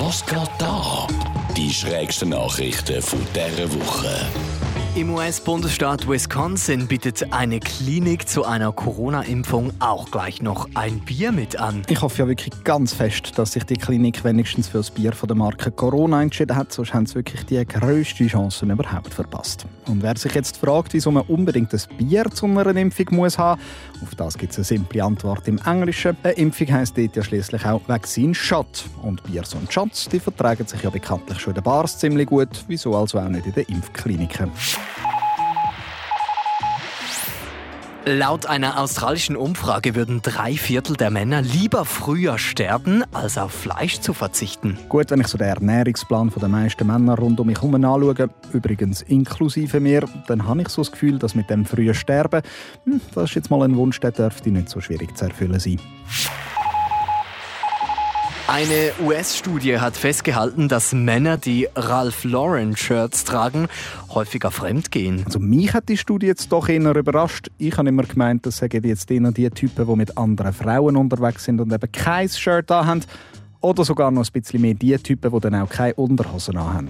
Was geht da? Die schrägsten Nachrichten von dieser Woche. Im US-Bundesstaat Wisconsin bietet eine Klinik zu einer Corona-Impfung auch gleich noch ein Bier mit an. Ich hoffe ja wirklich ganz fest, dass sich die Klinik wenigstens für das Bier von der Marke Corona entschieden hat, sonst haben sie wirklich die grösste Chancen überhaupt verpasst. Und wer sich jetzt fragt, wieso man unbedingt ein Bier zu einer Impfung muss haben, auf das gibt es eine simple Antwort im Englischen. Eine Impfung heisst dort ja schließlich auch Vaccine Shot. Und Biers und Shots, die vertragen sich ja bekanntlich schon in den Bars ziemlich gut, wieso also auch nicht in den Impfkliniken. Laut einer australischen Umfrage würden drei Viertel der Männer lieber früher sterben, als auf Fleisch zu verzichten. Gut, wenn ich so den Ernährungsplan der meisten Männer rund um mich herum anschaue, übrigens inklusive mir, dann habe ich so das Gefühl, dass mit dem frühen Sterben, hm, das ist jetzt mal ein Wunsch, der dürfte nicht so schwierig zu erfüllen sein. Eine US-Studie hat festgehalten, dass Männer, die Ralph Lauren Shirts tragen, häufiger fremdgehen. Also mich hat die Studie jetzt doch eher überrascht. Ich habe immer gemeint, das sagen jetzt eher die Typen, die mit anderen Frauen unterwegs sind und eben kein Shirt haben. Oder sogar noch ein bisschen mehr die Typen, die dann auch keine Unterhosen haben.